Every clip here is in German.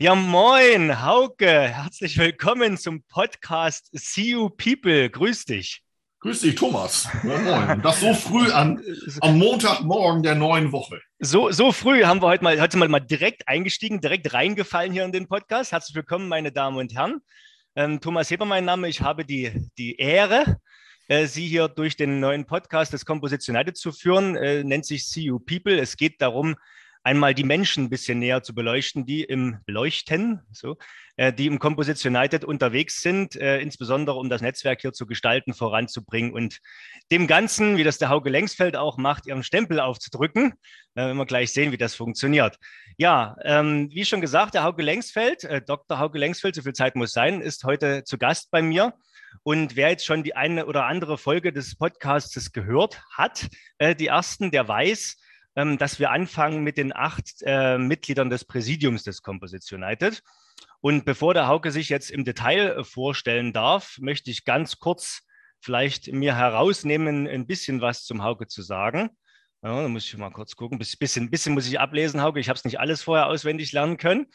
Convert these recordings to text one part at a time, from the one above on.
Ja, moin, Hauke. Herzlich willkommen zum Podcast See You People. Grüß dich. Grüß dich, Thomas. Ja, moin. Das so früh an, am Montagmorgen der neuen Woche. So, so früh haben wir heute mal, heute mal, mal direkt eingestiegen, direkt reingefallen hier in den Podcast. Herzlich willkommen, meine Damen und Herren. Ähm, Thomas Heber, mein Name. Ich habe die, die Ehre, äh, Sie hier durch den neuen Podcast des Composition United zu führen. Äh, nennt sich See You People. Es geht darum, einmal die Menschen ein bisschen näher zu beleuchten, die im Beleuchten, so, äh, die im Composition United unterwegs sind, äh, insbesondere um das Netzwerk hier zu gestalten, voranzubringen und dem Ganzen, wie das der Hauke Längsfeld auch macht, ihren Stempel aufzudrücken. Äh, wenn wir gleich sehen, wie das funktioniert. Ja, ähm, wie schon gesagt, der Hauke Längsfeld, äh, Dr. Hauke Längsfeld, so viel Zeit muss sein, ist heute zu Gast bei mir. Und wer jetzt schon die eine oder andere Folge des Podcasts gehört hat, äh, die ersten, der weiß, dass wir anfangen mit den acht äh, Mitgliedern des Präsidiums des Composition United. Und bevor der Hauke sich jetzt im Detail äh, vorstellen darf, möchte ich ganz kurz vielleicht mir herausnehmen, ein bisschen was zum Hauke zu sagen. Ja, da muss ich mal kurz gucken. Ein bisschen, bisschen muss ich ablesen, Hauke. Ich habe es nicht alles vorher auswendig lernen können.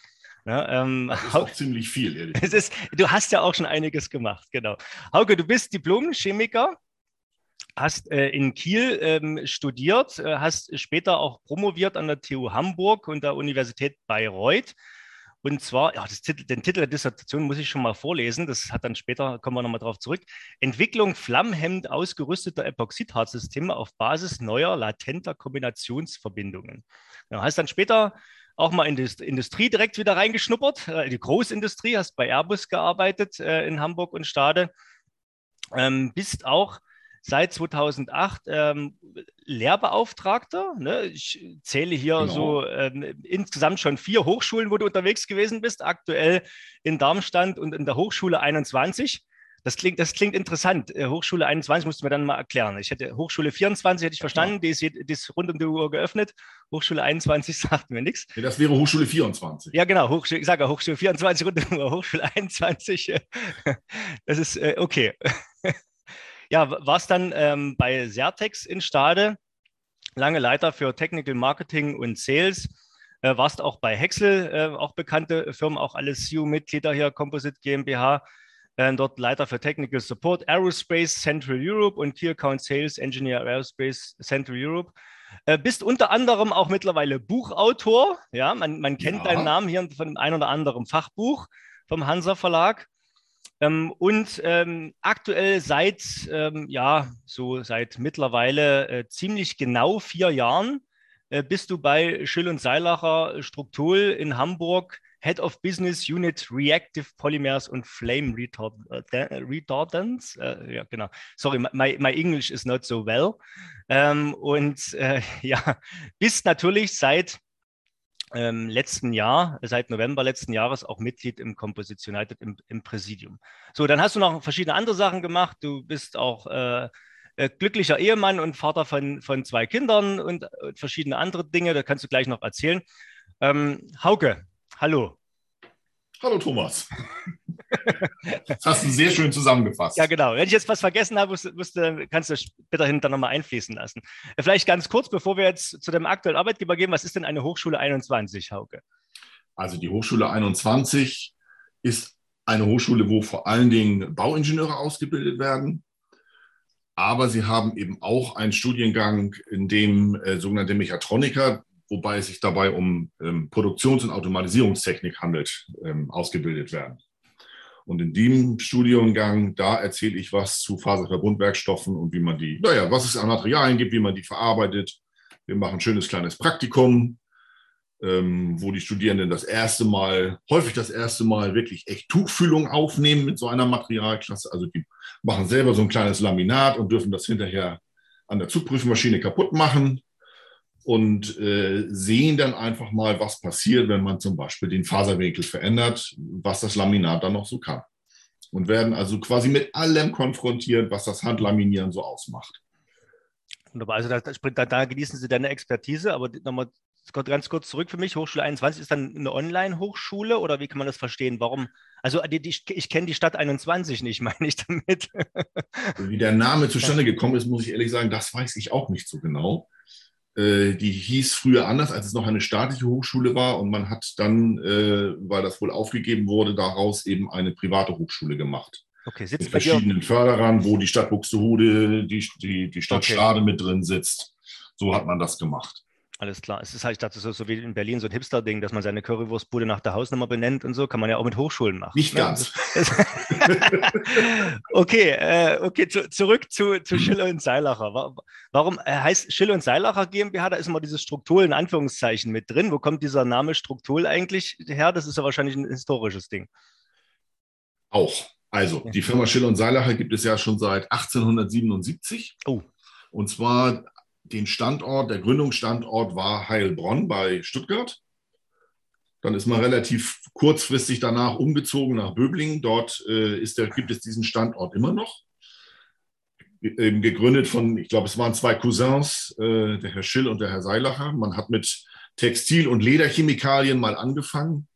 Ja, ähm, das ist auch ziemlich viel, ehrlich es ist, Du hast ja auch schon einiges gemacht, genau. Hauke, du bist Diplom-Chemiker hast äh, in Kiel ähm, studiert, äh, hast später auch promoviert an der TU Hamburg und der Universität Bayreuth. Und zwar, ja, Titel, den Titel der Dissertation muss ich schon mal vorlesen. Das hat dann später, kommen wir nochmal drauf zurück. Entwicklung flammhemmend ausgerüsteter Epoxidharzsysteme auf Basis neuer latenter Kombinationsverbindungen. Du hast dann später auch mal in die Industrie direkt wieder reingeschnuppert, äh, die Großindustrie, hast bei Airbus gearbeitet äh, in Hamburg und Stade, ähm, bist auch seit 2008 ähm, Lehrbeauftragter. Ne? Ich zähle hier genau. so ähm, insgesamt schon vier Hochschulen, wo du unterwegs gewesen bist, aktuell in Darmstadt und in der Hochschule 21. Das klingt, das klingt interessant. Äh, Hochschule 21 musst du mir dann mal erklären. Ich hätte Hochschule 24 hätte ich verstanden, die, ist, die ist rund um die Uhr geöffnet. Hochschule 21 sagt mir nichts. Nee, das wäre Hochschule 24. Ja, genau. Hochschule, ich sage Hochschule 24 rund um die Uhr. Hochschule 21. Das ist äh, okay ja, warst dann ähm, bei Sertex in Stade, lange Leiter für Technical Marketing und Sales. Äh, warst auch bei Hexel, äh, auch bekannte Firmen, auch alle CU-Mitglieder hier, Composite GmbH. Äh, dort Leiter für Technical Support, Aerospace Central Europe und Key Account Sales Engineer Aerospace Central Europe. Äh, bist unter anderem auch mittlerweile Buchautor. Ja, man, man kennt ja. deinen Namen hier von einem ein oder anderen Fachbuch vom Hansa Verlag. Ähm, und ähm, aktuell seit, ähm, ja, so seit mittlerweile äh, ziemlich genau vier Jahren äh, bist du bei Schill und Seilacher Struktul in Hamburg Head of Business Unit Reactive Polymers und Flame Retard äh, Retardants. Äh, ja, genau. Sorry, my, my English is not so well. Ähm, und äh, ja, bist natürlich seit ähm, letzten Jahr, seit November letzten Jahres auch Mitglied im Composition United im, im, Präsidium. So, dann hast du noch verschiedene andere Sachen gemacht. Du bist auch äh, äh, glücklicher Ehemann und Vater von, von zwei Kindern und, und, verschiedene andere Dinge. Da kannst du gleich noch erzählen. Ähm, Hauke, hallo. Hallo Thomas. Das hast du sehr schön zusammengefasst. Ja, genau. Wenn ich jetzt was vergessen habe, musst, musst, kannst du bitte hinter nochmal einfließen lassen. Vielleicht ganz kurz, bevor wir jetzt zu dem aktuellen Arbeitgeber gehen, was ist denn eine Hochschule 21, Hauke? Also die Hochschule 21 ist eine Hochschule, wo vor allen Dingen Bauingenieure ausgebildet werden. Aber sie haben eben auch einen Studiengang, in dem äh, sogenannte Mechatroniker, wobei es sich dabei um ähm, Produktions- und Automatisierungstechnik handelt, ähm, ausgebildet werden. Und in dem Studiengang, da erzähle ich was zu Faserverbundwerkstoffen und wie man die, naja, was es an Materialien gibt, wie man die verarbeitet. Wir machen ein schönes kleines Praktikum, ähm, wo die Studierenden das erste Mal, häufig das erste Mal wirklich echt Tuchfühlung aufnehmen mit so einer Materialklasse. Also die machen selber so ein kleines Laminat und dürfen das hinterher an der Zugprüfmaschine kaputt machen und äh, sehen dann einfach mal, was passiert, wenn man zum Beispiel den Faserwinkel verändert, was das Laminat dann noch so kann. Und werden also quasi mit allem konfrontiert, was das Handlaminieren so ausmacht. Wunderbar, also da, da, da genießen Sie deine Expertise, aber nochmal ganz kurz zurück für mich. Hochschule 21 ist dann eine Online-Hochschule oder wie kann man das verstehen? Warum? Also die, die, ich kenne die Stadt 21 nicht, meine ich damit. Wie der Name zustande gekommen ist, muss ich ehrlich sagen, das weiß ich auch nicht so genau. Äh, die hieß früher anders, als es noch eine staatliche Hochschule war. Und man hat dann, äh, weil das wohl aufgegeben wurde, daraus eben eine private Hochschule gemacht. Okay, sitzt mit verschiedenen Förderern, wo die Stadt Buxtehude, die, die, die Stadt okay. Stade mit drin sitzt. So hat man das gemacht. Alles klar. Es ist halt, ich dachte, so, so wie in Berlin so ein Hipster-Ding, dass man seine Currywurstbude nach der Hausnummer benennt und so, kann man ja auch mit Hochschulen machen. Nicht ne? ganz. okay, äh, okay, zu, zurück zu, zu Schiller und Seilacher. Warum äh, heißt Schiller und Seilacher GmbH? Da ist immer dieses Struktur in Anführungszeichen mit drin. Wo kommt dieser Name Struktur eigentlich her? Das ist ja wahrscheinlich ein historisches Ding. Auch. Also, die Firma Schiller und Seilacher gibt es ja schon seit 1877. Oh. Und zwar den Standort, der Gründungsstandort war Heilbronn bei Stuttgart. Dann ist man relativ kurzfristig danach umgezogen nach Böblingen. Dort äh, ist der, gibt es diesen Standort immer noch. Eben gegründet von, ich glaube, es waren zwei Cousins, äh, der Herr Schill und der Herr Seilacher. Man hat mit Textil- und Lederchemikalien mal angefangen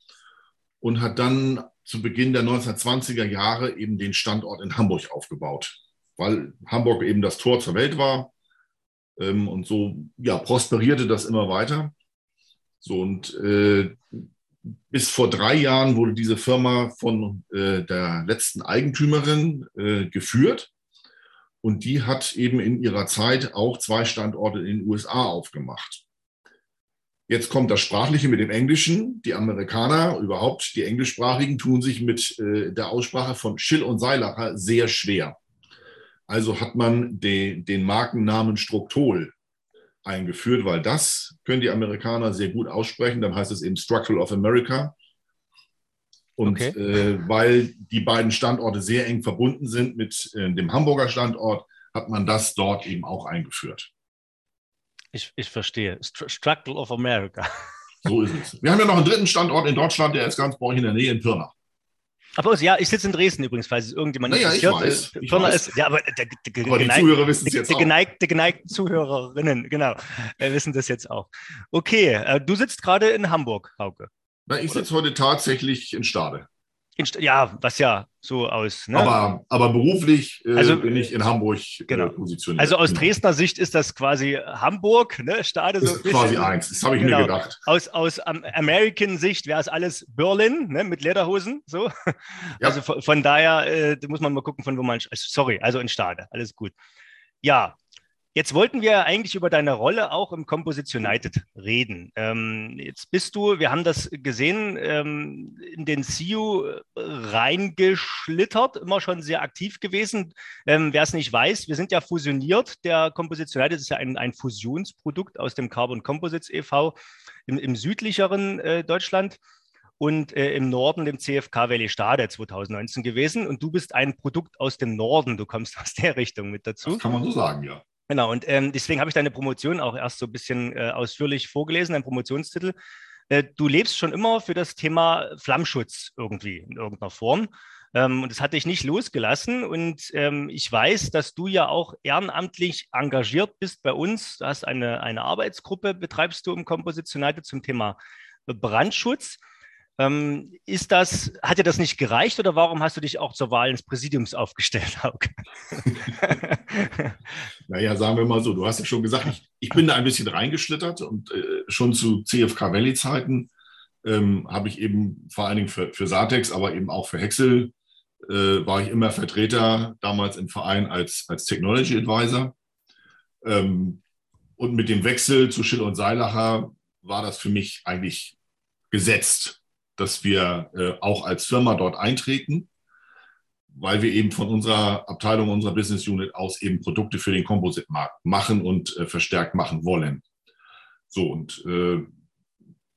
und hat dann zu Beginn der 1920er Jahre eben den Standort in Hamburg aufgebaut, weil Hamburg eben das Tor zur Welt war. Ähm, und so ja, prosperierte das immer weiter. So und äh, bis vor drei Jahren wurde diese Firma von äh, der letzten Eigentümerin äh, geführt. Und die hat eben in ihrer Zeit auch zwei Standorte in den USA aufgemacht. Jetzt kommt das Sprachliche mit dem Englischen. Die Amerikaner, überhaupt die Englischsprachigen, tun sich mit äh, der Aussprache von Schill und Seilacher sehr schwer. Also hat man de, den Markennamen Structol eingeführt, weil das können die Amerikaner sehr gut aussprechen. Dann heißt es eben Structural of America. Und okay. äh, weil die beiden Standorte sehr eng verbunden sind mit äh, dem Hamburger Standort, hat man das dort eben auch eingeführt. Ich, ich verstehe. Structural of America. So ist es. Wir haben ja noch einen dritten Standort in Deutschland, der ist ganz bei euch in der Nähe in Pirna. Aber ja, ich sitze in Dresden übrigens, falls es irgendjemand naja, interessiert. Ich weiß, ich weiß. Ist, ja, aber, der, der, aber die Zuhörer wissen es jetzt auch. Geneigte, geneigten Zuhörerinnen, genau, äh, wissen das jetzt auch. Okay, äh, du sitzt gerade in Hamburg, Hauke. Na, ich sitze heute tatsächlich in Stade ja, was ja so aus. Ne? Aber, aber beruflich äh, also, bin ich in Hamburg äh, genau. positioniert. Also aus Dresdner Sicht ist das quasi Hamburg, ne? Stade so. Ist quasi eins, das habe ich genau. mir gedacht. Aus, aus American Sicht wäre es alles Berlin, ne? mit Lederhosen. So. Ja. Also von, von daher äh, muss man mal gucken, von wo man. Sorry, also in Stade, alles gut. Ja, Jetzt wollten wir eigentlich über deine Rolle auch im Composition United reden. Ähm, jetzt bist du, wir haben das gesehen, ähm, in den CU reingeschlittert, immer schon sehr aktiv gewesen. Ähm, Wer es nicht weiß, wir sind ja fusioniert. Der Composition United ist ja ein, ein Fusionsprodukt aus dem Carbon Composites e.V. im, im südlicheren äh, Deutschland und äh, im Norden dem CFK Valley Stade 2019 gewesen. Und du bist ein Produkt aus dem Norden, du kommst aus der Richtung mit dazu. Das kann man so sagen, ja. Genau, und ähm, deswegen habe ich deine Promotion auch erst so ein bisschen äh, ausführlich vorgelesen, dein Promotionstitel. Äh, du lebst schon immer für das Thema Flammschutz irgendwie in irgendeiner Form. Ähm, und das hat dich nicht losgelassen. Und ähm, ich weiß, dass du ja auch ehrenamtlich engagiert bist bei uns. Du hast eine, eine Arbeitsgruppe, betreibst du im Kompositionate zum Thema Brandschutz. Ähm, ist das, hat dir das nicht gereicht oder warum hast du dich auch zur Wahl ins Präsidiums aufgestellt, Hauke? naja, sagen wir mal so, du hast ja schon gesagt, ich, ich bin da ein bisschen reingeschlittert und äh, schon zu CFK Valley-Zeiten ähm, habe ich eben vor allen Dingen für, für Satex, aber eben auch für Hexel äh, war ich immer Vertreter damals im Verein als, als Technology Advisor. Ähm, und mit dem Wechsel zu Schill und Seilacher war das für mich eigentlich gesetzt dass wir äh, auch als Firma dort eintreten, weil wir eben von unserer Abteilung, unserer Business Unit aus eben Produkte für den Composite-Markt machen und äh, verstärkt machen wollen. So, und äh,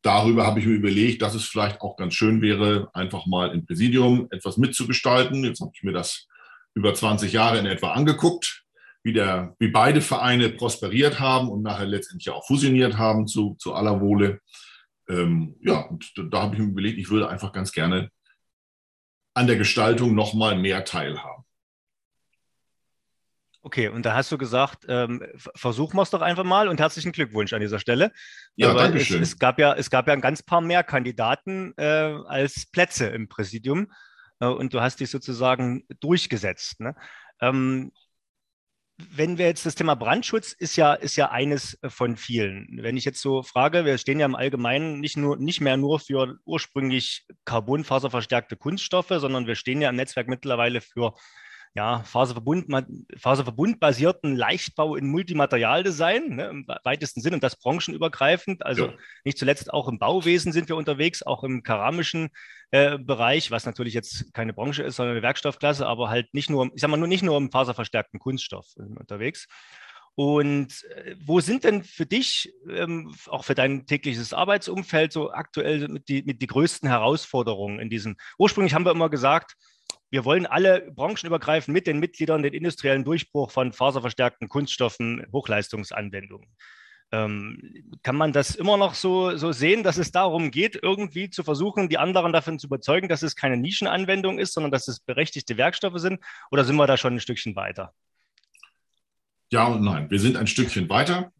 darüber habe ich mir überlegt, dass es vielleicht auch ganz schön wäre, einfach mal im Präsidium etwas mitzugestalten. Jetzt habe ich mir das über 20 Jahre in etwa angeguckt, wie, der, wie beide Vereine prosperiert haben und nachher letztendlich auch fusioniert haben zu, zu aller Wohle ähm, ja, und da habe ich mir überlegt, ich würde einfach ganz gerne an der Gestaltung noch mal mehr teilhaben. Okay, und da hast du gesagt, ähm, versuchen wir es doch einfach mal und herzlichen Glückwunsch an dieser Stelle. Ja, Aber danke schön. Es, es, gab ja, es gab ja ein ganz paar mehr Kandidaten äh, als Plätze im Präsidium äh, und du hast dich sozusagen durchgesetzt. Ne? Ähm, wenn wir jetzt das Thema Brandschutz ist ja, ist ja eines von vielen. Wenn ich jetzt so frage, wir stehen ja im Allgemeinen nicht, nur, nicht mehr nur für ursprünglich carbonfaserverstärkte Kunststoffe, sondern wir stehen ja im Netzwerk mittlerweile für ja, Faserverbund, faserverbundbasierten Leichtbau in Multimaterialdesign ne, im weitesten Sinn und das branchenübergreifend. Also ja. nicht zuletzt auch im Bauwesen sind wir unterwegs, auch im keramischen äh, Bereich, was natürlich jetzt keine Branche ist, sondern eine Werkstoffklasse, aber halt nicht nur, ich sag mal, nur nicht nur im faserverstärkten Kunststoff äh, unterwegs. Und äh, wo sind denn für dich, ähm, auch für dein tägliches Arbeitsumfeld, so aktuell mit die, mit die größten Herausforderungen in diesem? Ursprünglich haben wir immer gesagt, wir wollen alle branchenübergreifend mit den Mitgliedern den industriellen Durchbruch von faserverstärkten Kunststoffen, Hochleistungsanwendungen. Ähm, kann man das immer noch so, so sehen, dass es darum geht, irgendwie zu versuchen, die anderen davon zu überzeugen, dass es keine Nischenanwendung ist, sondern dass es berechtigte Werkstoffe sind? Oder sind wir da schon ein Stückchen weiter? Ja und nein. Wir sind ein Stückchen weiter.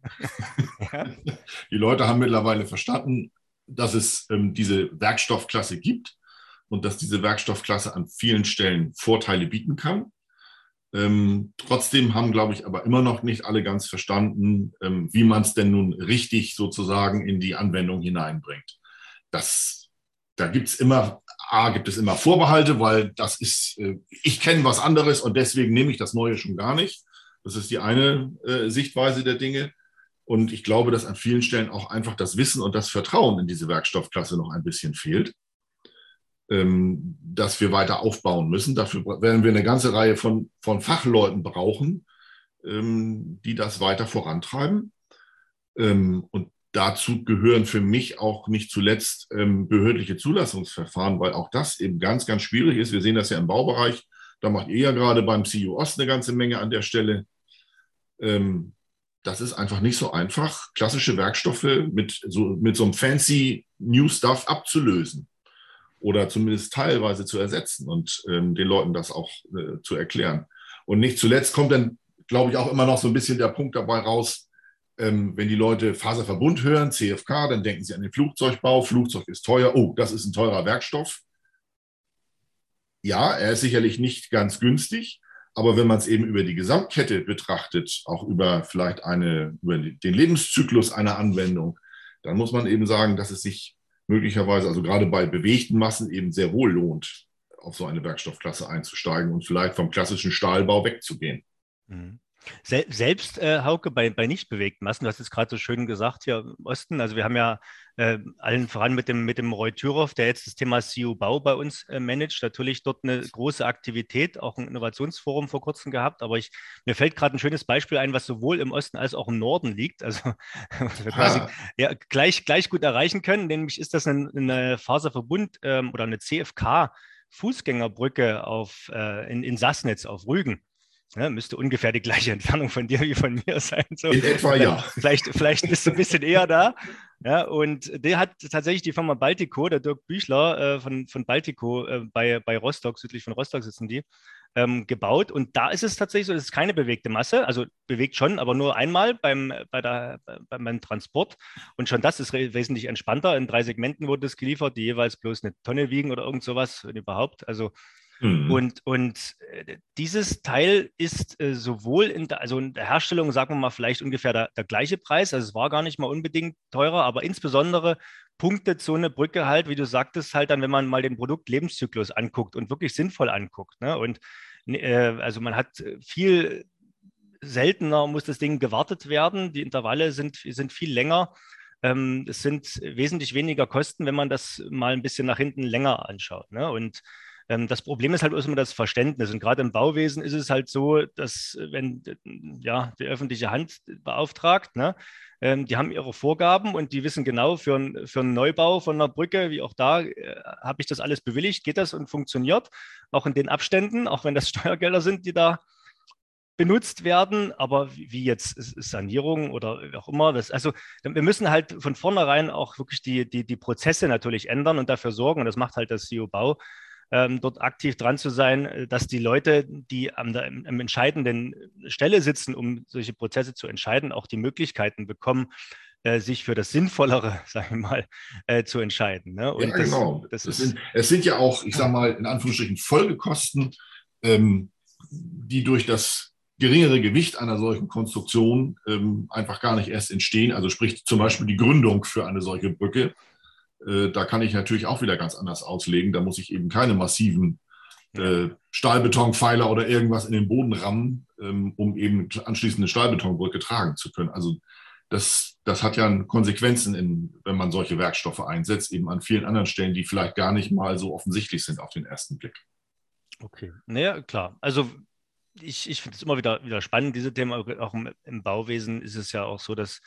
ja. Die Leute haben mittlerweile verstanden, dass es ähm, diese Werkstoffklasse gibt und dass diese Werkstoffklasse an vielen Stellen Vorteile bieten kann. Ähm, trotzdem haben, glaube ich, aber immer noch nicht alle ganz verstanden, ähm, wie man es denn nun richtig sozusagen in die Anwendung hineinbringt. Das, da gibt es immer, A, gibt es immer Vorbehalte, weil das ist, äh, ich kenne was anderes und deswegen nehme ich das Neue schon gar nicht. Das ist die eine äh, Sichtweise der Dinge. Und ich glaube, dass an vielen Stellen auch einfach das Wissen und das Vertrauen in diese Werkstoffklasse noch ein bisschen fehlt. Ähm, dass wir weiter aufbauen müssen. Dafür werden wir eine ganze Reihe von, von Fachleuten brauchen, ähm, die das weiter vorantreiben. Ähm, und dazu gehören für mich auch nicht zuletzt behördliche Zulassungsverfahren, weil auch das eben ganz, ganz schwierig ist. Wir sehen das ja im Baubereich. Da macht ihr ja gerade beim CU Ost eine ganze Menge an der Stelle. Das ist einfach nicht so einfach, klassische Werkstoffe mit so, mit so einem fancy New Stuff abzulösen oder zumindest teilweise zu ersetzen und ähm, den Leuten das auch äh, zu erklären. Und nicht zuletzt kommt dann, glaube ich, auch immer noch so ein bisschen der Punkt dabei raus, ähm, wenn die Leute Faserverbund hören, CFK, dann denken sie an den Flugzeugbau. Flugzeug ist teuer. Oh, das ist ein teurer Werkstoff. Ja, er ist sicherlich nicht ganz günstig, aber wenn man es eben über die Gesamtkette betrachtet, auch über vielleicht eine, über den Lebenszyklus einer Anwendung, dann muss man eben sagen, dass es sich möglicherweise, also gerade bei bewegten Massen eben sehr wohl lohnt, auf so eine Werkstoffklasse einzusteigen und vielleicht vom klassischen Stahlbau wegzugehen. Mhm. Selbst, äh, Hauke, bei, bei nicht bewegten Massen, du hast es gerade so schön gesagt hier im Osten, also wir haben ja äh, allen voran mit dem, mit dem Roy Thüroff, der jetzt das Thema CU-Bau bei uns äh, managt, natürlich dort eine große Aktivität, auch ein Innovationsforum vor kurzem gehabt, aber ich, mir fällt gerade ein schönes Beispiel ein, was sowohl im Osten als auch im Norden liegt, also was wir quasi ja, gleich, gleich gut erreichen können, nämlich ist das eine, eine Faserverbund ähm, oder eine CFK Fußgängerbrücke auf, äh, in, in Sassnitz auf Rügen. Ja, müsste ungefähr die gleiche Entfernung von dir wie von mir sein. So. In etwa ja. Vielleicht, vielleicht bist du ein bisschen eher da. Ja, und der hat tatsächlich die Firma Baltico, der Dirk Büchler äh, von, von Baltico äh, bei, bei Rostock, südlich von Rostock sitzen die, ähm, gebaut. Und da ist es tatsächlich so, es ist keine bewegte Masse, also bewegt schon, aber nur einmal beim, bei der, beim Transport. Und schon das ist wesentlich entspannter. In drei Segmenten wurde es geliefert, die jeweils bloß eine Tonne wiegen oder irgend sowas, wenn überhaupt. Also Mhm. Und, und äh, dieses Teil ist äh, sowohl in der, also in der Herstellung, sagen wir mal, vielleicht ungefähr der, der, gleiche Preis. Also es war gar nicht mal unbedingt teurer, aber insbesondere punktet so eine Brücke halt, wie du sagtest, halt dann, wenn man mal den Produktlebenszyklus anguckt und wirklich sinnvoll anguckt. Ne? Und äh, also man hat viel seltener muss das Ding gewartet werden. Die Intervalle sind, sind viel länger. Ähm, es sind wesentlich weniger Kosten, wenn man das mal ein bisschen nach hinten länger anschaut. Ne? Und das Problem ist halt immer das Verständnis. Und gerade im Bauwesen ist es halt so, dass wenn ja, die öffentliche Hand beauftragt, ne, ähm, die haben ihre Vorgaben und die wissen genau, für, für einen Neubau von einer Brücke, wie auch da, äh, habe ich das alles bewilligt, geht das und funktioniert, auch in den Abständen, auch wenn das Steuergelder sind, die da benutzt werden, aber wie jetzt Sanierung oder wie auch immer. Das, also wir müssen halt von vornherein auch wirklich die, die, die Prozesse natürlich ändern und dafür sorgen, und das macht halt das CEO-Bau, ähm, dort aktiv dran zu sein, äh, dass die Leute, die am, am entscheidenden Stelle sitzen, um solche Prozesse zu entscheiden, auch die Möglichkeiten bekommen, äh, sich für das Sinnvollere, sage ich mal, äh, zu entscheiden. Ne? Ja, das, genau. Das das sind, es sind ja auch, ich sage mal, in Anführungsstrichen Folgekosten, ähm, die durch das geringere Gewicht einer solchen Konstruktion ähm, einfach gar nicht erst entstehen. Also sprich zum Beispiel die Gründung für eine solche Brücke. Äh, da kann ich natürlich auch wieder ganz anders auslegen. Da muss ich eben keine massiven äh, Stahlbetonpfeiler oder irgendwas in den Boden rammen, ähm, um eben anschließend eine Stahlbetonbrücke tragen zu können. Also das, das hat ja Konsequenzen, in, wenn man solche Werkstoffe einsetzt, eben an vielen anderen Stellen, die vielleicht gar nicht mal so offensichtlich sind auf den ersten Blick. Okay, naja, klar. Also ich, ich finde es immer wieder, wieder spannend, diese Themen. Auch im, im, Bauwesen ist es ja auch so, dass,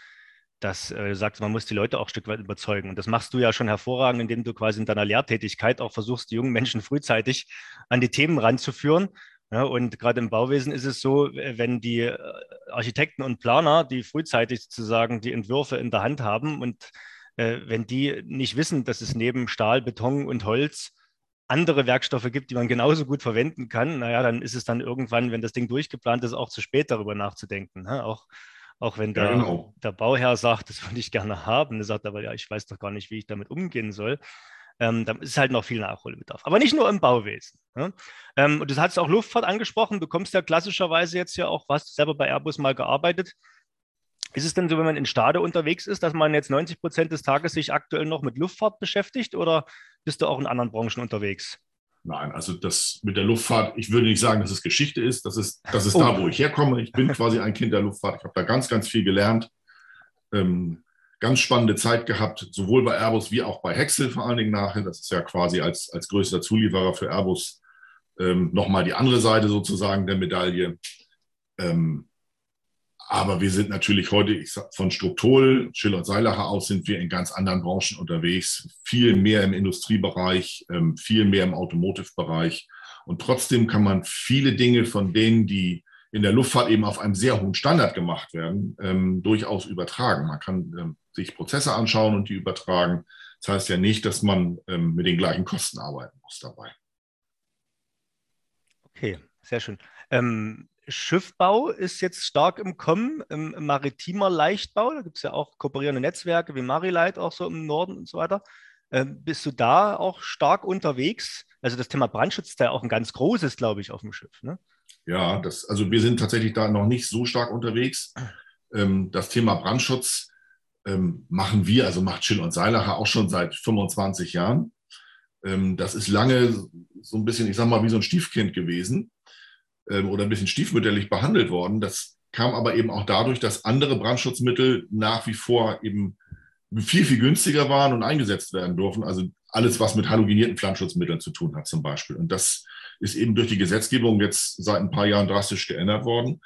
dass äh, sagt, man muss die Leute auch ein Stück weit überzeugen. Und das machst du ja schon hervorragend, indem du quasi in deiner Lehrtätigkeit auch versuchst, die jungen Menschen frühzeitig an die Themen ranzuführen. Ja, und gerade im Bauwesen ist es so, wenn die äh, Architekten und Planer, die frühzeitig sozusagen die Entwürfe in der Hand haben und äh, wenn die nicht wissen, dass es neben Stahl, Beton und Holz andere Werkstoffe gibt, die man genauso gut verwenden kann, naja, dann ist es dann irgendwann, wenn das Ding durchgeplant ist, auch zu spät darüber nachzudenken. Ne? Auch, auch wenn der, ja, genau. der Bauherr sagt, das würde ich gerne haben, der sagt aber, ja, ich weiß doch gar nicht, wie ich damit umgehen soll. Ähm, da ist halt noch viel Nachholbedarf. Aber nicht nur im Bauwesen. Ne? Ähm, und du hast auch Luftfahrt angesprochen. Du kommst ja klassischerweise jetzt ja auch, hast selber bei Airbus mal gearbeitet. Ist es denn so, wenn man in Stade unterwegs ist, dass man jetzt 90 Prozent des Tages sich aktuell noch mit Luftfahrt beschäftigt oder bist du auch in anderen Branchen unterwegs? Nein, also das mit der Luftfahrt, ich würde nicht sagen, dass es Geschichte ist. Das ist, das ist oh. da, wo ich herkomme. Ich bin quasi ein Kind der Luftfahrt. Ich habe da ganz, ganz viel gelernt. Ähm, ganz spannende Zeit gehabt, sowohl bei Airbus wie auch bei Hexel vor allen Dingen nachher. Das ist ja quasi als, als größter Zulieferer für Airbus ähm, nochmal die andere Seite sozusagen der Medaille. Ähm, aber wir sind natürlich heute ich sag, von Struktol, Schiller und Seilacher aus sind wir in ganz anderen Branchen unterwegs, viel mehr im Industriebereich, ähm, viel mehr im Automotive-Bereich. Und trotzdem kann man viele Dinge von denen, die in der Luftfahrt eben auf einem sehr hohen Standard gemacht werden, ähm, durchaus übertragen. Man kann ähm, sich Prozesse anschauen und die übertragen. Das heißt ja nicht, dass man ähm, mit den gleichen Kosten arbeiten muss dabei. Okay, sehr schön. Ähm, Schiffbau ist jetzt stark im Kommen, im, im maritimer Leichtbau. Da gibt es ja auch kooperierende Netzwerke wie Marilite auch so im Norden und so weiter. Ähm, bist du da auch stark unterwegs? Also das Thema Brandschutz ist da auch ein ganz großes, glaube ich, auf dem Schiff. Ne? Ja, das, also wir sind tatsächlich da noch nicht so stark unterwegs. Ähm, das Thema Brandschutz ähm, machen wir, also macht Schill und Seilacher auch schon seit 25 Jahren. Ähm, das ist lange so ein bisschen, ich sag mal, wie so ein Stiefkind gewesen ähm, oder ein bisschen stiefmütterlich behandelt worden. Das kam aber eben auch dadurch, dass andere Brandschutzmittel nach wie vor eben viel, viel günstiger waren und eingesetzt werden durften. Also alles, was mit halogenierten Pflanzenschutzmitteln zu tun hat zum Beispiel. Und das ist eben durch die Gesetzgebung jetzt seit ein paar Jahren drastisch geändert worden.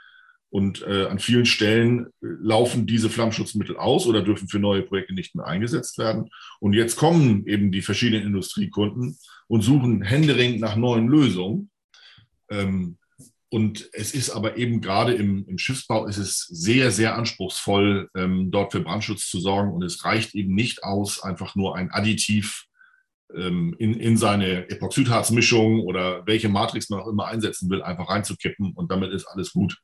Und äh, an vielen Stellen äh, laufen diese Flammschutzmittel aus oder dürfen für neue Projekte nicht mehr eingesetzt werden. Und jetzt kommen eben die verschiedenen Industriekunden und suchen händeringend nach neuen Lösungen. Ähm, und es ist aber eben gerade im, im Schiffsbau ist es sehr, sehr anspruchsvoll, ähm, dort für Brandschutz zu sorgen. Und es reicht eben nicht aus, einfach nur ein Additiv ähm, in, in seine Epoxidharzmischung oder welche Matrix man auch immer einsetzen will, einfach reinzukippen und damit ist alles gut.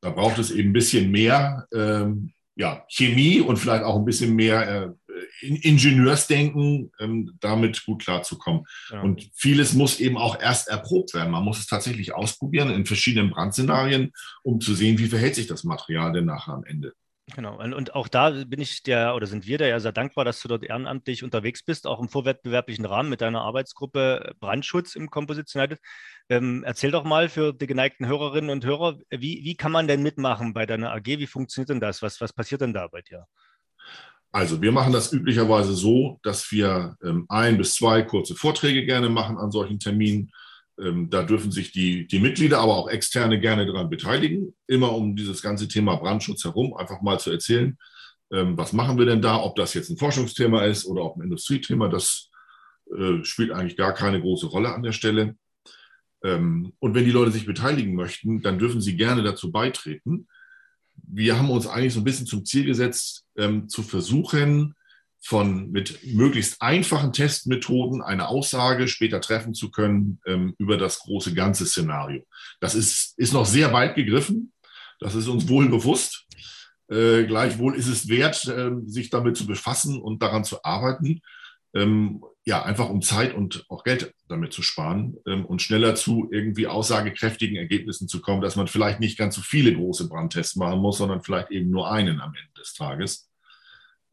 Da braucht es eben ein bisschen mehr ähm, ja, Chemie und vielleicht auch ein bisschen mehr äh, Ingenieursdenken, ähm, damit gut klarzukommen. Ja. Und vieles muss eben auch erst erprobt werden. Man muss es tatsächlich ausprobieren in verschiedenen Brandszenarien, um zu sehen, wie verhält sich das Material denn nachher am Ende. Genau, und, auch da bin ich der oder sind wir da ja sehr dankbar, dass du dort ehrenamtlich unterwegs bist, auch im vorwettbewerblichen Rahmen mit deiner Arbeitsgruppe Brandschutz im Composition United. Ähm, erzähl doch mal für die geneigten Hörerinnen und Hörer, wie, wie kann man denn mitmachen bei deiner AG? Wie funktioniert denn das? Was, was passiert denn da bei dir? Also wir machen das üblicherweise so, dass wir ähm, ein bis zwei kurze Vorträge gerne machen an solchen Terminen. Ähm, da dürfen sich die, die Mitglieder, aber auch Externe gerne daran beteiligen, immer um dieses ganze Thema Brandschutz herum einfach mal zu erzählen, ähm, was machen wir denn da, ob das jetzt ein Forschungsthema ist oder auch ein Industriethema, das äh, spielt eigentlich gar keine große Rolle an der Stelle. Ähm, und wenn die Leute sich beteiligen möchten, dann dürfen sie gerne dazu beitreten wir haben uns eigentlich so ein bisschen zum Ziel gesetzt, ähm, zu versuchen, von mit möglichst einfachen Testmethoden eine Aussage später treffen zu können ähm, über das große ganze Szenario. Das ist, ist noch sehr weit gegriffen. Das ist uns wohl bewusst. Äh, gleichwohl ist es wert, äh, sich damit zu befassen und daran zu arbeiten. Ähm, ja, einfach um Zeit und auch Geld damit zu sparen ähm, und schneller zu irgendwie aussagekräftigen Ergebnissen zu kommen, dass man vielleicht nicht ganz so viele große Brandtests machen muss, sondern vielleicht eben nur einen am Ende des Tages.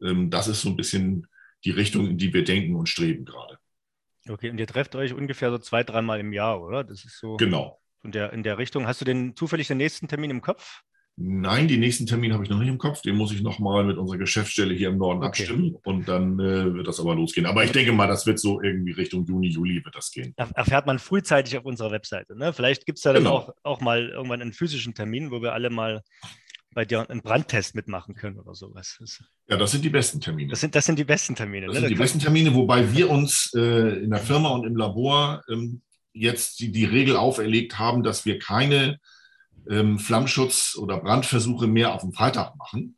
Ähm, das ist so ein bisschen die Richtung, in die wir denken und streben gerade. Okay, und ihr trefft euch ungefähr so zwei, dreimal im Jahr, oder? Das ist so. Genau. In der, in der Richtung. Hast du denn zufällig den nächsten Termin im Kopf? Nein, den nächsten Termin habe ich noch nicht im Kopf. Den muss ich nochmal mit unserer Geschäftsstelle hier im Norden okay. abstimmen und dann äh, wird das aber losgehen. Aber ich denke mal, das wird so irgendwie Richtung Juni, Juli wird das gehen. Erfährt man frühzeitig auf unserer Webseite. Ne? Vielleicht gibt es ja dann genau. auch, auch mal irgendwann einen physischen Termin, wo wir alle mal bei dir einen Brandtest mitmachen können oder sowas. Ja, das sind die besten Termine. Das sind, das sind die besten Termine. Das ne? sind die besten Termine, wobei wir uns äh, in der Firma und im Labor ähm, jetzt die, die Regel auferlegt haben, dass wir keine ähm, Flammschutz- oder Brandversuche mehr auf dem Freitag machen.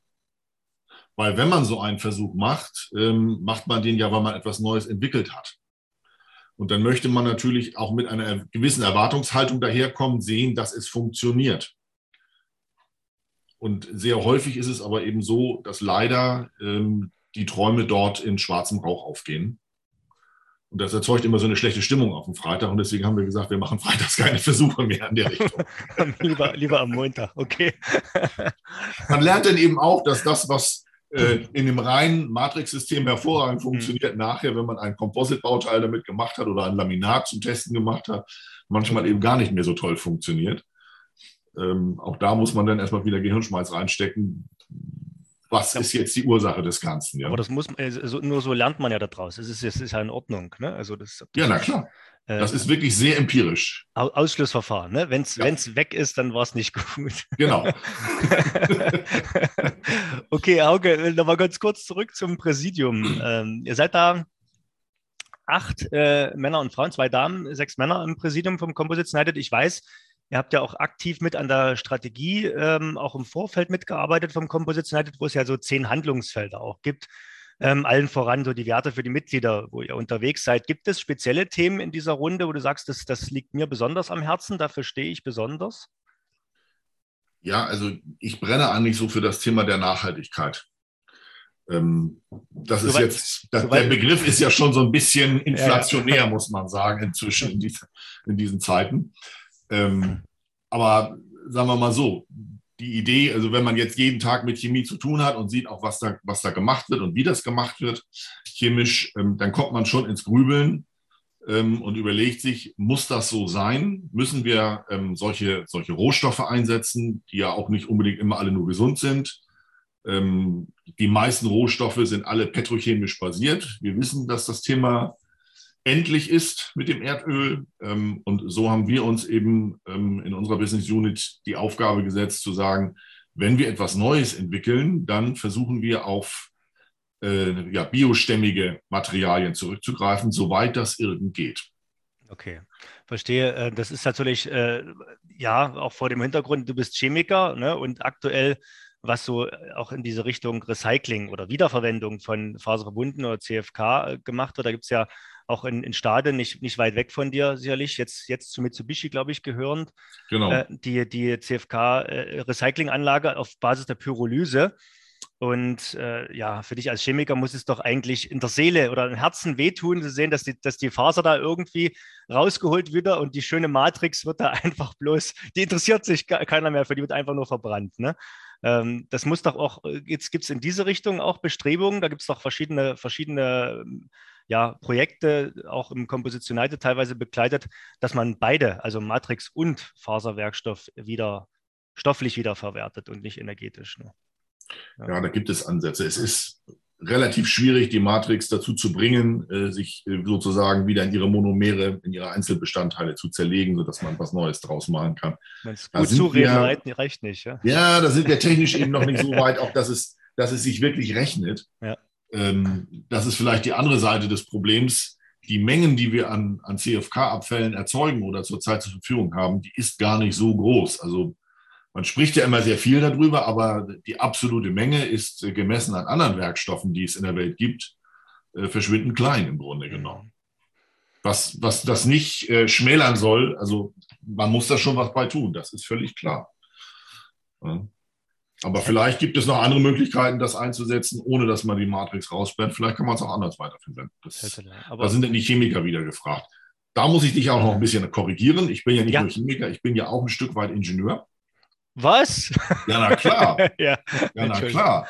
Weil wenn man so einen Versuch macht, ähm, macht man den ja, weil man etwas Neues entwickelt hat. Und dann möchte man natürlich auch mit einer gewissen Erwartungshaltung daherkommen, sehen, dass es funktioniert. Und sehr häufig ist es aber eben so, dass leider ähm, die Träume dort in schwarzem Rauch aufgehen. Und das erzeugt immer so eine schlechte Stimmung auf dem Freitag. Und deswegen haben wir gesagt, wir machen freitags keine Versuche mehr in der Richtung. lieber, lieber am Montag, okay. Man lernt dann eben auch, dass das, was äh, in dem reinen Matrix-System hervorragend mhm. funktioniert, mhm. nachher, wenn man ein Composite-Bauteil damit gemacht hat oder ein Laminat zum Testen gemacht hat, manchmal eben gar nicht mehr so toll funktioniert. Ähm, auch da muss man dann erstmal wieder Gehirnschmalz reinstecken, was ist jetzt die Ursache des Ganzen? Ja? Aber das muss also nur so lernt man ja daraus. Es ist, es ist ja in Ordnung. Ne? Also das, das ja, na klar. Äh, das ist wirklich sehr empirisch. Ausschlussverfahren. Ne? Wenn es ja. weg ist, dann war es nicht gut. Genau. okay, Auge, nochmal ganz kurz zurück zum Präsidium. Ähm, ihr seid da acht äh, Männer und Frauen, zwei Damen, sechs Männer im Präsidium vom Composites United. Ich weiß, Ihr habt ja auch aktiv mit an der Strategie, ähm, auch im Vorfeld mitgearbeitet vom Composites United, wo es ja so zehn Handlungsfelder auch gibt. Ähm, allen voran so die Werte für die Mitglieder, wo ihr unterwegs seid. Gibt es spezielle Themen in dieser Runde, wo du sagst, das, das liegt mir besonders am Herzen, dafür stehe ich besonders? Ja, also ich brenne eigentlich so für das Thema der Nachhaltigkeit. Ähm, das so ist weit, jetzt, das, so der Begriff ist ja schon so ein bisschen inflationär, ja. muss man sagen, inzwischen in, diese, in diesen Zeiten. Ähm, aber sagen wir mal so, die Idee, also wenn man jetzt jeden Tag mit Chemie zu tun hat und sieht auch, was da, was da gemacht wird und wie das gemacht wird, chemisch, ähm, dann kommt man schon ins Grübeln ähm, und überlegt sich, muss das so sein? Müssen wir ähm, solche, solche Rohstoffe einsetzen, die ja auch nicht unbedingt immer alle nur gesund sind? Ähm, die meisten Rohstoffe sind alle petrochemisch basiert. Wir wissen, dass das Thema endlich ist mit dem Erdöl. Ähm, und so haben wir uns eben ähm, in unserer Business Unit die Aufgabe gesetzt zu sagen, wenn wir etwas Neues entwickeln, dann versuchen wir auf äh, ja, biostämmige Materialien zurückzugreifen, soweit das irgend geht. Okay, verstehe. Äh, das ist natürlich, äh, ja, auch vor dem Hintergrund, du bist Chemiker ne, und aktuell was so auch in diese Richtung Recycling oder Wiederverwendung von faserverbunden oder CFK gemacht wird. Da gibt es ja auch in, in Stade, nicht, nicht weit weg von dir sicherlich, jetzt, jetzt zu Mitsubishi, glaube ich, gehörend, genau. äh, die, die CFK-Recyclinganlage äh, auf Basis der Pyrolyse. Und äh, ja, für dich als Chemiker muss es doch eigentlich in der Seele oder im Herzen wehtun, zu sehen, dass die, dass die Faser da irgendwie rausgeholt wird und die schöne Matrix wird da einfach bloß, die interessiert sich keiner mehr für, die wird einfach nur verbrannt. Ne? Ähm, das muss doch auch, jetzt gibt es in diese Richtung auch Bestrebungen, da gibt es doch verschiedene, verschiedene ja, Projekte auch im Composition United teilweise begleitet, dass man beide, also Matrix und Faserwerkstoff, wieder stofflich wiederverwertet und nicht energetisch. Ne? Ja. ja, da gibt es Ansätze. Es ist relativ schwierig, die Matrix dazu zu bringen, äh, sich äh, sozusagen wieder in ihre Monomere, in ihre Einzelbestandteile zu zerlegen, sodass man was Neues draus machen kann. Gut zureden wir, reicht nicht. Ja? ja, da sind wir technisch eben noch nicht so weit, auch dass es, dass es sich wirklich rechnet. Ja. Ähm, das ist vielleicht die andere Seite des Problems. Die Mengen, die wir an, an CFK-Abfällen erzeugen oder zurzeit zur Verfügung haben, die ist gar nicht so groß. Also man spricht ja immer sehr viel darüber, aber die absolute Menge ist äh, gemessen an anderen Werkstoffen, die es in der Welt gibt, äh, verschwindend klein im Grunde genommen. Was, was das nicht äh, schmälern soll, also man muss da schon was bei tun, das ist völlig klar. Ja. Aber vielleicht gibt es noch andere Möglichkeiten, das einzusetzen, ohne dass man die Matrix raussperrt. Vielleicht kann man es auch anders weiterverwenden. Das, da sind dann die Chemiker wieder gefragt. Da muss ich dich auch noch ein bisschen korrigieren. Ich bin ja nicht ja. nur Chemiker, ich bin ja auch ein Stück weit Ingenieur. Was? Ja, na klar. ja, ja na klar.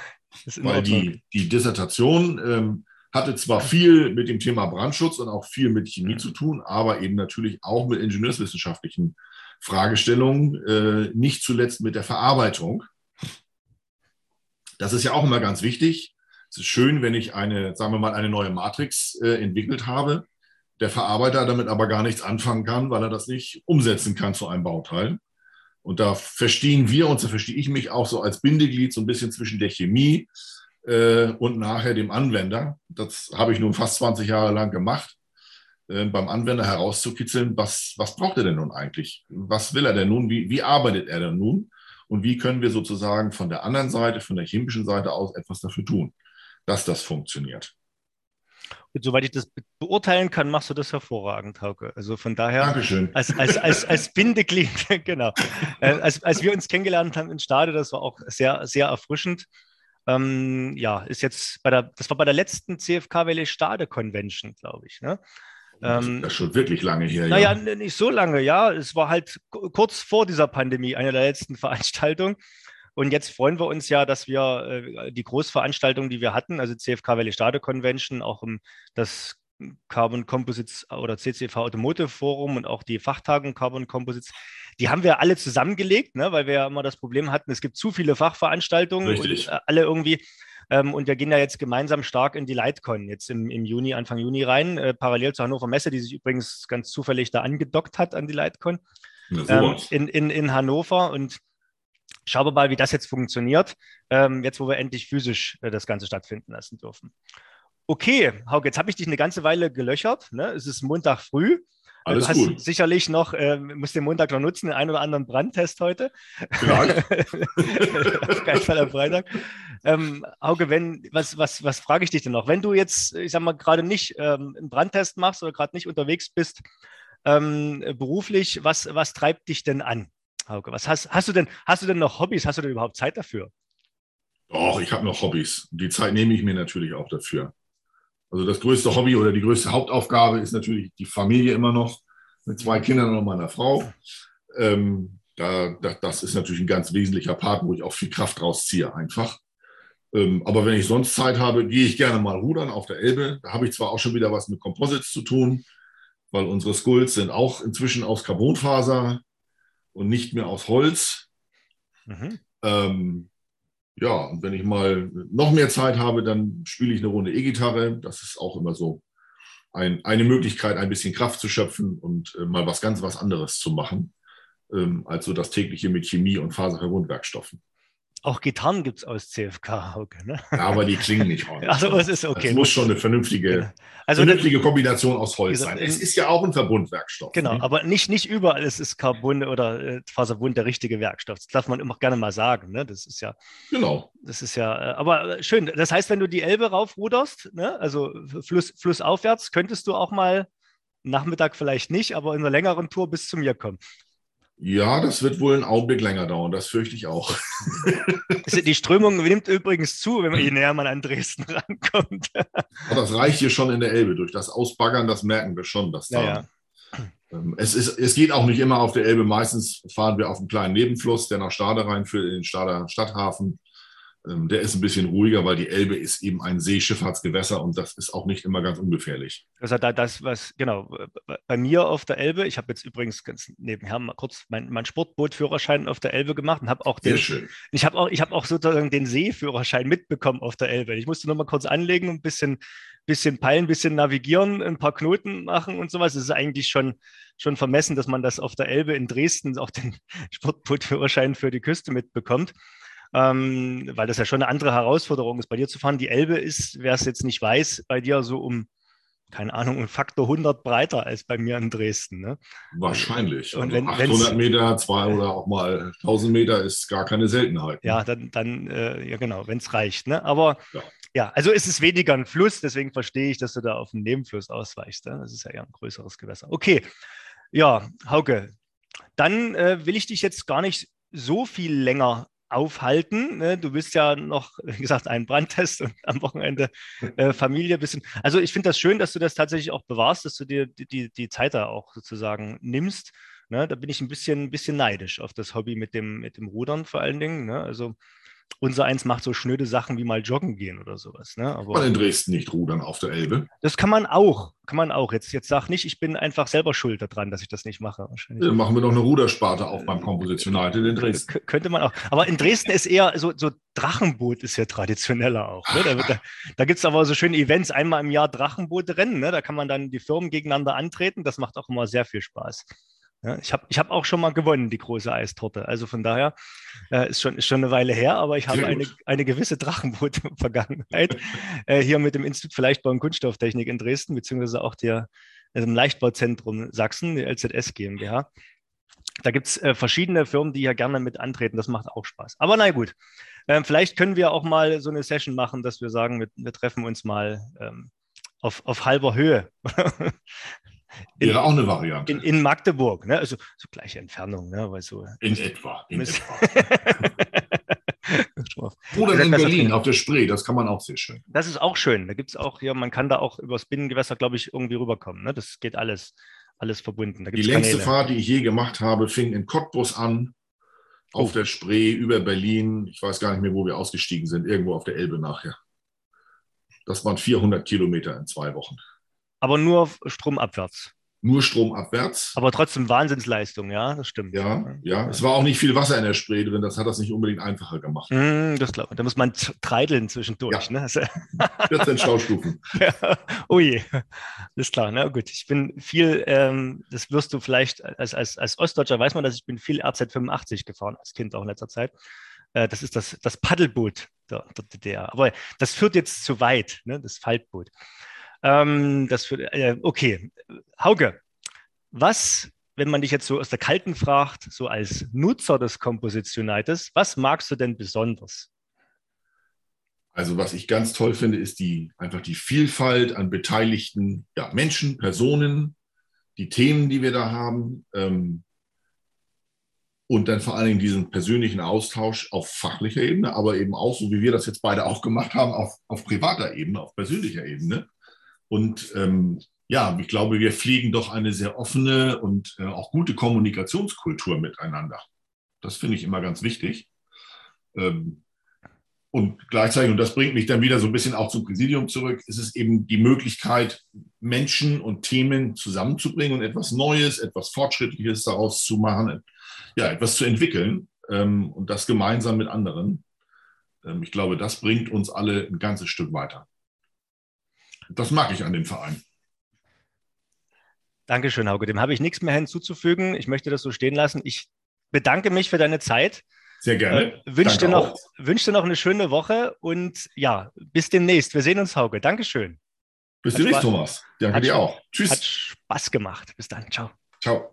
Weil die, die Dissertation ähm, hatte zwar viel mit dem Thema Brandschutz und auch viel mit Chemie zu tun, aber eben natürlich auch mit ingenieurswissenschaftlichen Fragestellungen, äh, nicht zuletzt mit der Verarbeitung. Das ist ja auch immer ganz wichtig. Es ist schön, wenn ich eine, sagen wir mal, eine neue Matrix äh, entwickelt habe, der Verarbeiter damit aber gar nichts anfangen kann, weil er das nicht umsetzen kann zu einem Bauteil. Und da verstehen wir uns, da verstehe ich mich auch so als Bindeglied so ein bisschen zwischen der Chemie äh, und nachher dem Anwender. Das habe ich nun fast 20 Jahre lang gemacht, äh, beim Anwender herauszukitzeln, was, was braucht er denn nun eigentlich? Was will er denn nun? Wie, wie arbeitet er denn nun? Und wie können wir sozusagen von der anderen Seite, von der chemischen Seite aus etwas dafür tun, dass das funktioniert? Und soweit ich das beurteilen kann, machst du das hervorragend, Hauke. Also von daher, Dankeschön. Als, als, als, als Bindeglied, genau. Äh, als, als wir uns kennengelernt haben in Stade, das war auch sehr, sehr erfrischend. Ähm, ja, ist jetzt bei der, das war bei der letzten CFK Welle Stade Convention, glaube ich. Ne? Das ist schon wirklich lange her. Naja, ja. nicht so lange, ja. Es war halt kurz vor dieser Pandemie, eine der letzten Veranstaltungen. Und jetzt freuen wir uns ja, dass wir äh, die Großveranstaltung, die wir hatten, also CFK Valley Stade Convention, auch um das Carbon Composites oder CCV Automotive Forum und auch die Fachtagung Carbon Composites, die haben wir alle zusammengelegt, ne, weil wir ja immer das Problem hatten, es gibt zu viele Fachveranstaltungen Richtig. und äh, alle irgendwie. Ähm, und wir gehen ja jetzt gemeinsam stark in die Lightcon jetzt im, im Juni, Anfang Juni rein, äh, parallel zur Hannover Messe, die sich übrigens ganz zufällig da angedockt hat an die Lightcon ähm, in, in, in Hannover. Und schauen wir mal, wie das jetzt funktioniert, ähm, jetzt wo wir endlich physisch äh, das Ganze stattfinden lassen dürfen. Okay, Hauke, jetzt habe ich dich eine ganze Weile gelöchert. Ne? Es ist Montag früh. Alles du hast gut. sicherlich noch, äh, musst den Montag noch nutzen, den einen oder anderen Brandtest heute. Vielleicht. Auf keinen Fall am Freitag. Ähm, Hauke, wenn, was, was, was frage ich dich denn noch? Wenn du jetzt, ich sag mal, gerade nicht ähm, einen Brandtest machst oder gerade nicht unterwegs bist, ähm, beruflich, was, was treibt dich denn an? Hauke, was hast, hast du denn, hast du denn noch Hobbys? Hast du denn überhaupt Zeit dafür? Doch, ich habe noch Hobbys. Die Zeit nehme ich mir natürlich auch dafür. Also das größte Hobby oder die größte Hauptaufgabe ist natürlich die Familie immer noch mit zwei Kindern und meiner Frau. Ähm, da, da, das ist natürlich ein ganz wesentlicher Part, wo ich auch viel Kraft rausziehe einfach. Ähm, aber wenn ich sonst Zeit habe, gehe ich gerne mal rudern auf der Elbe. Da habe ich zwar auch schon wieder was mit Composites zu tun, weil unsere Skulls sind auch inzwischen aus Carbonfaser und nicht mehr aus Holz. Mhm. Ähm, ja, und wenn ich mal noch mehr Zeit habe, dann spiele ich eine Runde E-Gitarre. Das ist auch immer so ein, eine Möglichkeit, ein bisschen Kraft zu schöpfen und äh, mal was ganz was anderes zu machen, ähm, als so das tägliche mit Chemie und Faserverbundwerkstoffen. Auch Gitarren gibt es aus CFK, okay, ne? Ja, aber die klingen nicht ordentlich. Also es ist okay. Es muss schon eine vernünftige, also vernünftige Kombination aus Holz sein. Es ist ja auch ein Verbundwerkstoff. Genau, ne? aber nicht, nicht überall ist es Carbon oder äh, Faserbund der richtige Werkstoff. Das darf man immer gerne mal sagen. Ne? Das ist ja. Genau. Das ist ja, äh, aber schön. Das heißt, wenn du die Elbe raufruderst, ne? also Fluss, flussaufwärts, könntest du auch mal Nachmittag vielleicht nicht, aber in einer längeren Tour bis zu mir kommen. Ja, das wird wohl einen Augenblick länger dauern, das fürchte ich auch. Die Strömung nimmt übrigens zu, wenn man je näher man an Dresden rankommt. das reicht hier schon in der Elbe. Durch das Ausbaggern, das merken wir schon, dass da. Ja, ähm, Es, ist, es geht auch nicht immer auf der Elbe. Meistens fahren wir auf einen kleinen Nebenfluss, der nach Stade reinführt, in den Stader Stadthafen. Ähm, der ist ein bisschen ruhiger, weil die Elbe ist eben ein Seeschifffahrtsgewässer und das ist auch nicht immer ganz ungefährlich. Also da das, was, genau, bei mir auf der Elbe, ich habe jetzt übrigens ganz nebenher mal kurz meinen mein Sportbootführerschein auf der Elbe gemacht und habe auch den, ich habe auch, ich habe auch sozusagen den Seeführerschein mitbekommen auf der Elbe. Ich musste nur mal kurz anlegen, ein bisschen, bisschen peilen, ein bisschen navigieren, ein paar Knoten machen und sowas. Es ist eigentlich schon, schon vermessen, dass man das auf der Elbe in Dresden auch den Sportbootführerschein für die Küste mitbekommt ähm, weil das ja schon eine andere Herausforderung ist, bei dir zu fahren. Die Elbe ist, wer es jetzt nicht weiß, bei dir so um, keine Ahnung, ein Faktor 100 breiter als bei mir in Dresden. Ne? Wahrscheinlich. Und also wenn, 800 Meter, zwei oder auch mal 1000 Meter ist gar keine Seltenheit. Ne? Ja, dann, dann äh, ja genau, wenn es reicht. Ne? Aber ja. ja. also ist es weniger ein Fluss, deswegen verstehe ich, dass du da auf einen Nebenfluss ausweichst. Ne? Das ist ja eher ein größeres Gewässer. Okay, ja, Hauke, dann äh, will ich dich jetzt gar nicht so viel länger aufhalten. Ne? Du bist ja noch, wie gesagt, ein Brandtest und am Wochenende äh, Familie bisschen. Also ich finde das schön, dass du das tatsächlich auch bewahrst, dass du dir die, die, die Zeit da auch sozusagen nimmst. Ne? Da bin ich ein bisschen, ein bisschen neidisch auf das Hobby mit dem, mit dem Rudern vor allen Dingen. Ne? Also unser eins macht so schnöde Sachen wie mal joggen gehen oder sowas. Ne? Aber man in Dresden nicht rudern auf der Elbe. Das kann man auch. Kann man auch. Jetzt, jetzt sag nicht, ich bin einfach selber schuld daran, dass ich das nicht mache. Wahrscheinlich. Dann machen wir doch eine Rudersparte auf beim Kompositionalteil in Dresden. K könnte man auch. Aber in Dresden ist eher so, so Drachenboot ist ja traditioneller auch. Ne? Da, da, da gibt es aber so schöne Events, einmal im Jahr Drachenbootrennen. Ne? Da kann man dann die Firmen gegeneinander antreten. Das macht auch immer sehr viel Spaß. Ja, ich habe ich hab auch schon mal gewonnen, die große Eistorte. Also von daher äh, ist, schon, ist schon eine Weile her, aber ich habe eine, eine gewisse Drachenboot-Vergangenheit äh, hier mit dem Institut für Leichtbau und Kunststofftechnik in Dresden, beziehungsweise auch der, also dem Leichtbauzentrum Sachsen, die LZS GmbH. Da gibt es äh, verschiedene Firmen, die hier gerne mit antreten. Das macht auch Spaß. Aber na gut, ähm, vielleicht können wir auch mal so eine Session machen, dass wir sagen, wir, wir treffen uns mal ähm, auf, auf halber Höhe. In, Wäre auch eine Variante. In, in Magdeburg, ne? also so gleiche Entfernung. Ne? Weil so, in etwa. In etwa. Oder in Berlin auf der Spree, das kann man auch sehr schön. Das ist auch schön. Da gibt es auch hier, man kann da auch übers Binnengewässer, glaube ich, irgendwie rüberkommen. Ne? Das geht alles, alles verbunden. die längste Kanäle. Fahrt, die ich je gemacht habe, fing in Cottbus an, auf oh. der Spree über Berlin. Ich weiß gar nicht mehr, wo wir ausgestiegen sind, irgendwo auf der Elbe nachher. Das waren 400 Kilometer in zwei Wochen aber nur stromabwärts. Nur stromabwärts. Aber trotzdem Wahnsinnsleistung, ja, das stimmt. Ja, ja. Es war auch nicht viel Wasser in der Spree drin, das hat das nicht unbedingt einfacher gemacht. Mm, das glaube ich. Da muss man treideln zwischendurch. Ja. Ne? 14 Staustufen. ja. Oh je, ist klar. Na gut, ich bin viel, ähm, das wirst du vielleicht, als, als, als Ostdeutscher weiß man, dass ich bin viel RZ85 gefahren, als Kind auch in letzter Zeit. Äh, das ist das, das Paddelboot der, der DDR. Aber das führt jetzt zu weit, ne? das Faltboot. Ähm, das für, äh, okay, Hauke, was, wenn man dich jetzt so aus der Kalten fragt, so als Nutzer des Composition Nights, was magst du denn besonders? Also was ich ganz toll finde, ist die einfach die Vielfalt an beteiligten ja, Menschen, Personen, die Themen, die wir da haben. Ähm, und dann vor allen Dingen diesen persönlichen Austausch auf fachlicher Ebene, aber eben auch, so wie wir das jetzt beide auch gemacht haben, auf, auf privater Ebene, auf persönlicher Ebene. Und ähm, ja, ich glaube, wir pflegen doch eine sehr offene und äh, auch gute Kommunikationskultur miteinander. Das finde ich immer ganz wichtig. Ähm, und gleichzeitig, und das bringt mich dann wieder so ein bisschen auch zum Präsidium zurück, ist es eben die Möglichkeit, Menschen und Themen zusammenzubringen und etwas Neues, etwas Fortschrittliches daraus zu machen, ja, etwas zu entwickeln ähm, und das gemeinsam mit anderen. Ähm, ich glaube, das bringt uns alle ein ganzes Stück weiter. Das mag ich an dem Verein. Dankeschön, Hauke. Dem habe ich nichts mehr hinzuzufügen. Ich möchte das so stehen lassen. Ich bedanke mich für deine Zeit. Sehr gerne. Äh, wünsche, dir noch, wünsche dir noch eine schöne Woche und ja, bis demnächst. Wir sehen uns, Hauke. Dankeschön. Bis demnächst, Thomas. Danke hat dir auch. Tschüss. Hat Spaß gemacht. Bis dann. Ciao. Ciao.